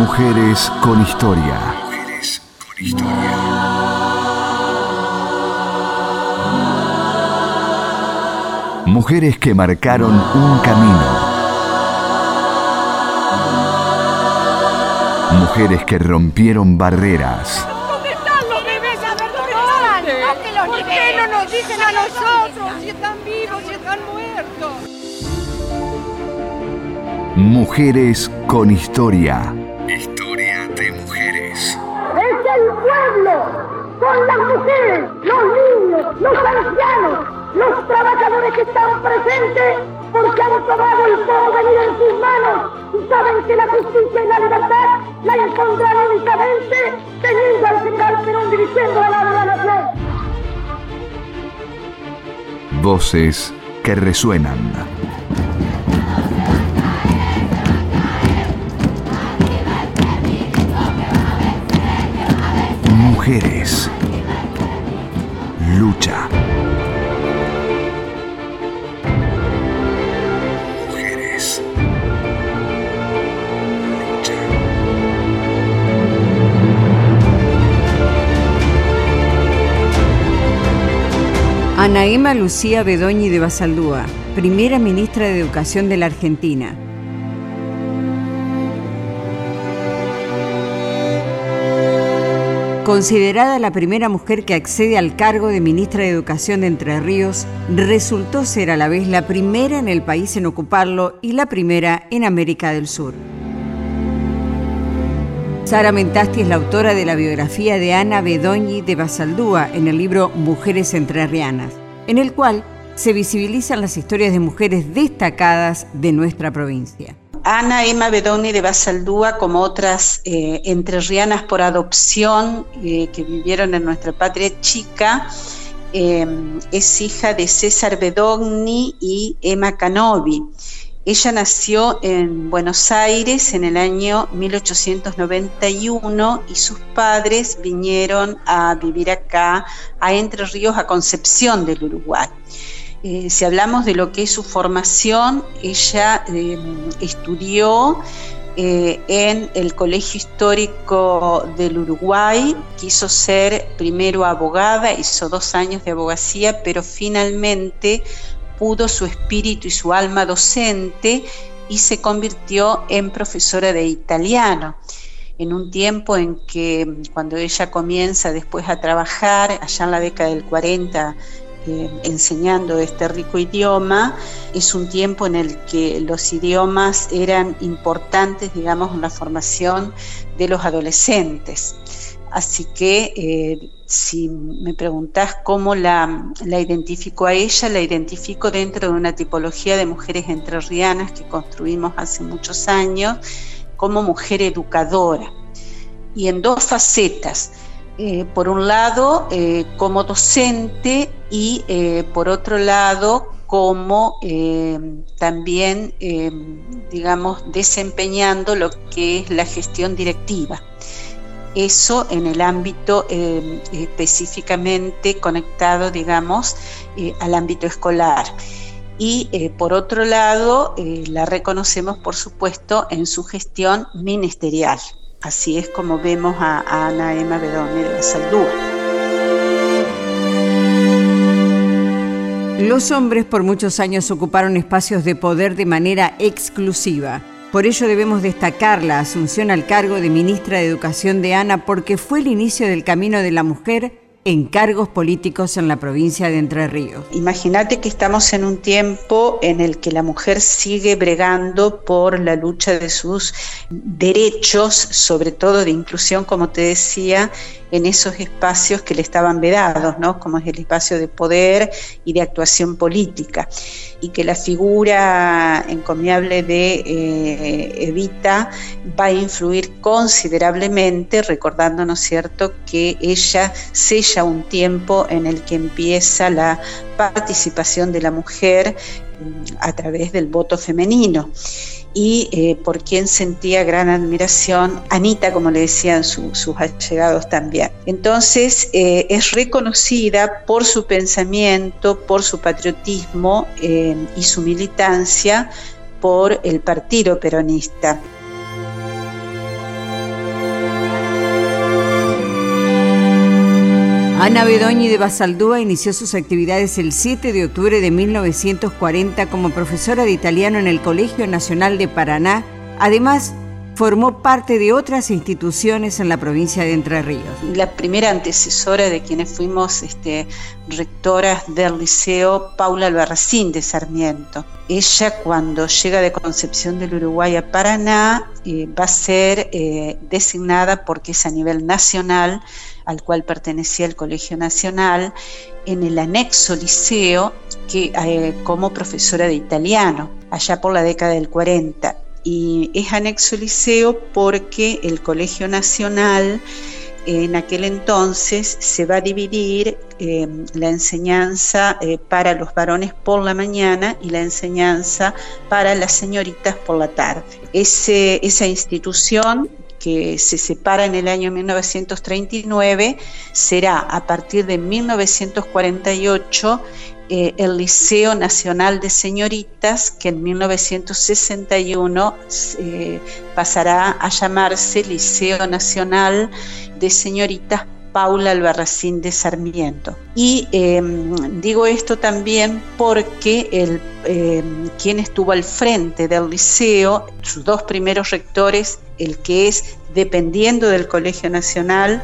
Mujeres con historia. Mujeres con historia. Mujeres que marcaron un camino. Mujeres que rompieron barreras. ¿Dónde están los bebés? A ver, ¿dónde están? ¿Por qué no nos dicen a nosotros si están vivos, si están muertos? Mujeres con. Historia son las mujeres, los niños, los ancianos, los trabajadores que están presentes porque han tomado el porvenir en sus manos y saben que la justicia y la libertad la encontrarán únicamente teniendo al general Perón dirigiendo a la nación. Voces que resuenan. Ana Emma Lucía Bedoñi de Basaldúa, primera ministra de Educación de la Argentina. Considerada la primera mujer que accede al cargo de ministra de Educación de Entre Ríos, resultó ser a la vez la primera en el país en ocuparlo y la primera en América del Sur. Sara Mentasti es la autora de la biografía de Ana Bedoñi de Basaldúa en el libro Mujeres Entrerrianas, en el cual se visibilizan las historias de mujeres destacadas de nuestra provincia. Ana Emma Bedoni de Basaldúa, como otras eh, entrerrianas por adopción eh, que vivieron en nuestra patria chica, eh, es hija de César Bedogni y Emma Canovi. Ella nació en Buenos Aires en el año 1891 y sus padres vinieron a vivir acá, a Entre Ríos, a Concepción del Uruguay. Eh, si hablamos de lo que es su formación, ella eh, estudió eh, en el Colegio Histórico del Uruguay, quiso ser primero abogada, hizo dos años de abogacía, pero finalmente pudo su espíritu y su alma docente y se convirtió en profesora de italiano en un tiempo en que cuando ella comienza después a trabajar, allá en la década del 40, eh, enseñando este rico idioma, es un tiempo en el que los idiomas eran importantes, digamos, en la formación de los adolescentes. Así que eh, si me preguntás cómo la, identifico a ella, la identifico dentro de una tipología de mujeres entrerrianas que construimos hace muchos años como mujer educadora. Y en dos facetas. Eh, por un lado, eh, como docente y por otro lado, como también, digamos, desempeñando lo que es la gestión directiva eso en el ámbito eh, específicamente conectado, digamos, eh, al ámbito escolar. Y eh, por otro lado, la reconocemos, por supuesto, en su gestión ministerial. Así es como vemos a, a Ana Emma Bedone de la Saldúa. Los hombres por muchos años ocuparon espacios de poder de manera exclusiva. Por ello debemos destacar la asunción al cargo de ministra de Educación de Ana porque fue el inicio del camino de la mujer en cargos políticos en la provincia de Entre Ríos. Imagínate que estamos en un tiempo en el que la mujer sigue bregando por la lucha de sus derechos, sobre todo de inclusión, como te decía, en esos espacios que le estaban vedados, ¿no? como es el espacio de poder y de actuación política. Y que la figura encomiable de eh, Evita va a influir considerablemente, recordando, ¿no es cierto?, que ella sella un tiempo en el que empieza la participación de la mujer a través del voto femenino y eh, por quien sentía gran admiración, Anita, como le decían su, sus allegados también. Entonces, eh, es reconocida por su pensamiento, por su patriotismo eh, y su militancia por el Partido Peronista. Ana Bedoñi de Basaldúa inició sus actividades el 7 de octubre de 1940 como profesora de italiano en el Colegio Nacional de Paraná. Además, formó parte de otras instituciones en la provincia de Entre Ríos. La primera antecesora de quienes fuimos este, rectoras del liceo, Paula Albarracín de Sarmiento. Ella cuando llega de Concepción del Uruguay a Paraná eh, va a ser eh, designada porque es a nivel nacional al cual pertenecía el Colegio Nacional, en el anexo liceo que, eh, como profesora de italiano, allá por la década del 40. Y es anexo liceo porque el Colegio Nacional en aquel entonces se va a dividir eh, la enseñanza eh, para los varones por la mañana y la enseñanza para las señoritas por la tarde. esa institución que se separa en el año 1939, será a partir de 1948 eh, el Liceo Nacional de Señoritas, que en 1961 eh, pasará a llamarse Liceo Nacional de Señoritas Paula Albarracín de Sarmiento. Y em, digo esto también porque el, em, quien estuvo al frente del liceo, sus dos primeros rectores, el que es dependiendo del Colegio Nacional,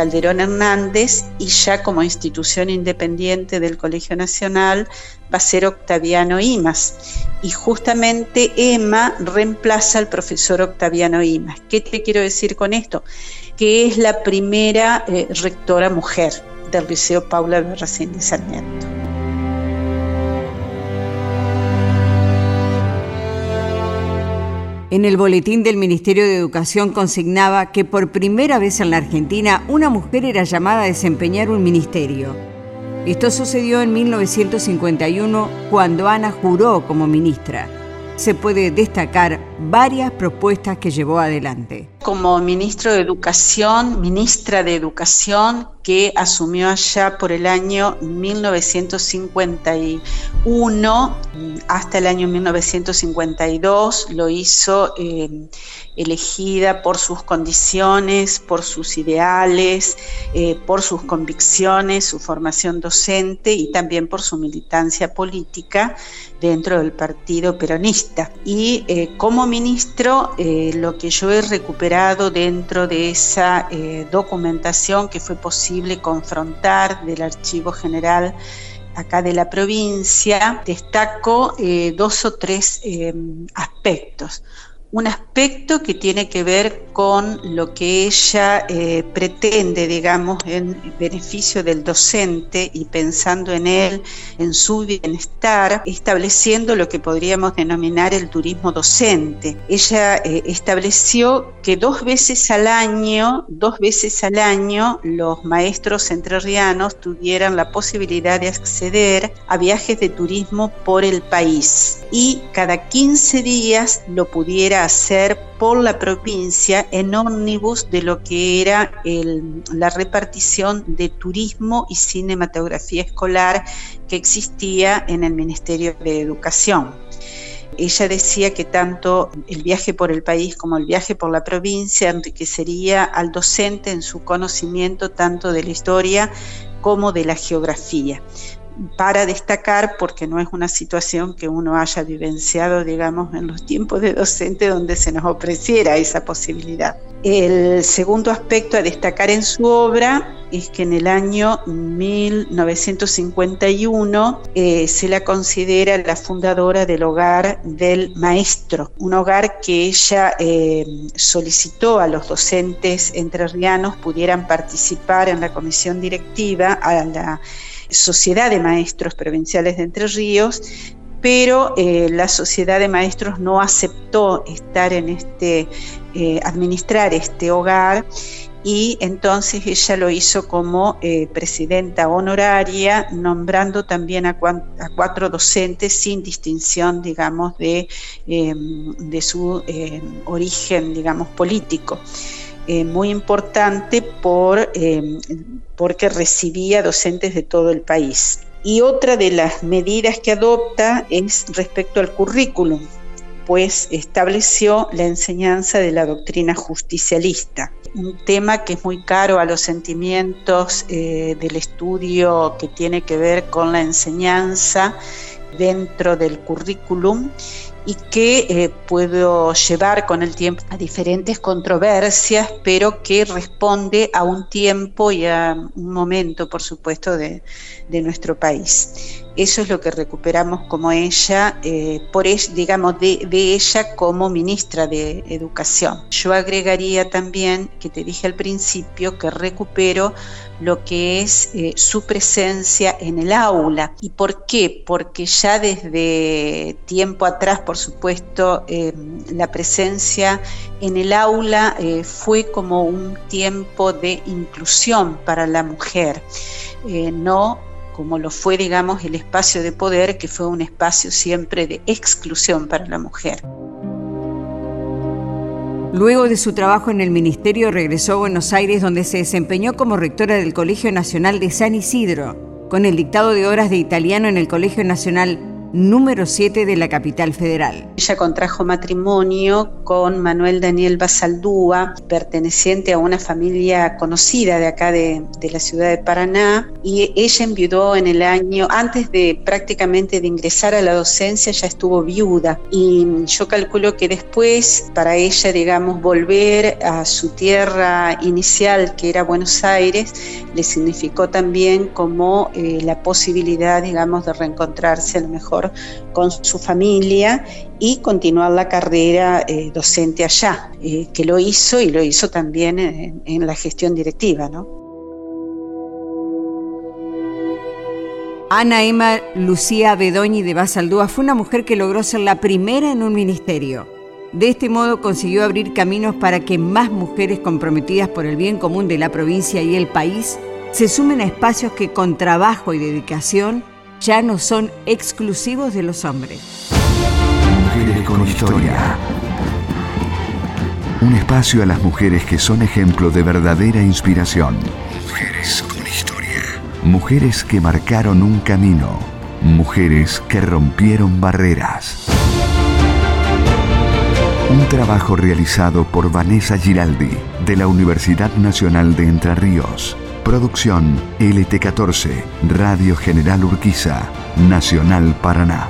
Calderón Hernández, y ya como institución independiente del Colegio Nacional va a ser Octaviano Imas. Y justamente Emma reemplaza al profesor Octaviano Imas. ¿Qué te quiero decir con esto? que es la primera eh, rectora mujer del Liceo Paula Berracín de Sarmiento. En el boletín del Ministerio de Educación consignaba que por primera vez en la Argentina una mujer era llamada a desempeñar un ministerio. Esto sucedió en 1951 cuando Ana juró como ministra se puede destacar varias propuestas que llevó adelante. Como ministro de Educación, ministra de Educación, que asumió allá por el año 1951 hasta el año 1952, lo hizo eh, elegida por sus condiciones, por sus ideales, eh, por sus convicciones, su formación docente y también por su militancia política dentro del Partido Peronista. Y eh, como ministro, lo que yo he recuperado dentro de esa documentación que fue posible confrontar del Archivo General acá de la provincia, destaco dos o tres aspectos un aspecto que tiene que ver con lo que ella eh, pretende, digamos, en beneficio del docente y pensando en él, en su bienestar, estableciendo lo que podríamos denominar el turismo docente. Ella eh, estableció que dos veces al año, dos veces al año, los maestros entrerrianos tuvieran la posibilidad de acceder a viajes de turismo por el país y cada 15 días lo pudiera hacer por la provincia en ómnibus de lo que era la repartición de turismo y cinematografía escolar que existía en el Ministerio de Educación. Ella decía que tanto el viaje por el país como el viaje por la provincia enriquecería al docente en su conocimiento tanto de la historia como de la geografía para destacar porque no es una situación que uno haya vivenciado, digamos, en los tiempos de docente donde se nos ofreciera esa posibilidad. El segundo aspecto a destacar en su obra es que en el año 1951 eh, se la considera la fundadora del hogar del maestro, un hogar que ella eh, solicitó a los docentes entrerrianos pudieran participar en la comisión directiva, a la Sociedad de Maestros Provinciales de Entre Ríos, pero eh, la Sociedad de Maestros no aceptó estar en este, eh, administrar este hogar y entonces ella lo hizo como eh, presidenta honoraria, nombrando también a, cuatro docentes sin distinción, digamos, de, de su origen, digamos, político. Muy importante por porque recibía docentes de todo el país. Y otra de las medidas que adopta es respecto al currículum, después estableció la enseñanza de la doctrina justicialista, un tema que es muy caro a los sentimientos eh, del estudio que tiene que ver con la enseñanza dentro del currículum y que eh, puedo llevar con el tiempo a diferentes controversias, pero que responde a un tiempo y a un momento, por supuesto, de, nuestro país. Eso es lo que recuperamos como ella, eh, por digamos, de, ella como ministra de Educación. Yo agregaría también, que te dije al principio, que recupero lo que es eh, su presencia en el aula. ¿Y por qué? Porque ya desde tiempo atrás, por supuesto, eh, la presencia en el aula eh, fue como un tiempo de inclusión para la mujer, no como lo fue, digamos, el espacio de poder, que fue un espacio siempre de exclusión para la mujer. Luego de su trabajo en el ministerio regresó a Buenos Aires donde se desempeñó como rectora del Colegio Nacional de San Isidro, con el dictado de horas de italiano en el Colegio Nacional número 7 de la capital federal. Ella contrajo matrimonio con Manuel Daniel Basaldúa, perteneciente a una familia conocida de acá de, la ciudad de Paraná, y ella enviudó en el año, antes de prácticamente de ingresar a la docencia, ya estuvo viuda, y yo calculo que después, para ella, digamos, volver a su tierra inicial, que era Buenos Aires, le significó también como eh, la posibilidad, digamos, de reencontrarse a lo mejor con su familia y continuar la carrera eh, docente allá, eh, que lo hizo y lo hizo también en, la gestión directiva. ¿no? Ana Emma Lucía Bedoñi de Basaldúa fue una mujer que logró ser la primera en un ministerio. De este modo consiguió abrir caminos para que más mujeres comprometidas por el bien común de la provincia y el país se sumen a espacios que con trabajo y dedicación ya no son exclusivos de los hombres. Mujeres con historia. Un espacio a las mujeres que son ejemplo de verdadera inspiración. Mujeres con historia. Mujeres que marcaron un camino. Mujeres que rompieron barreras. Un trabajo realizado por Vanessa Giraldi de la Universidad Nacional de Entre Ríos. Producción LT14, Radio General Urquiza, Nacional Paraná.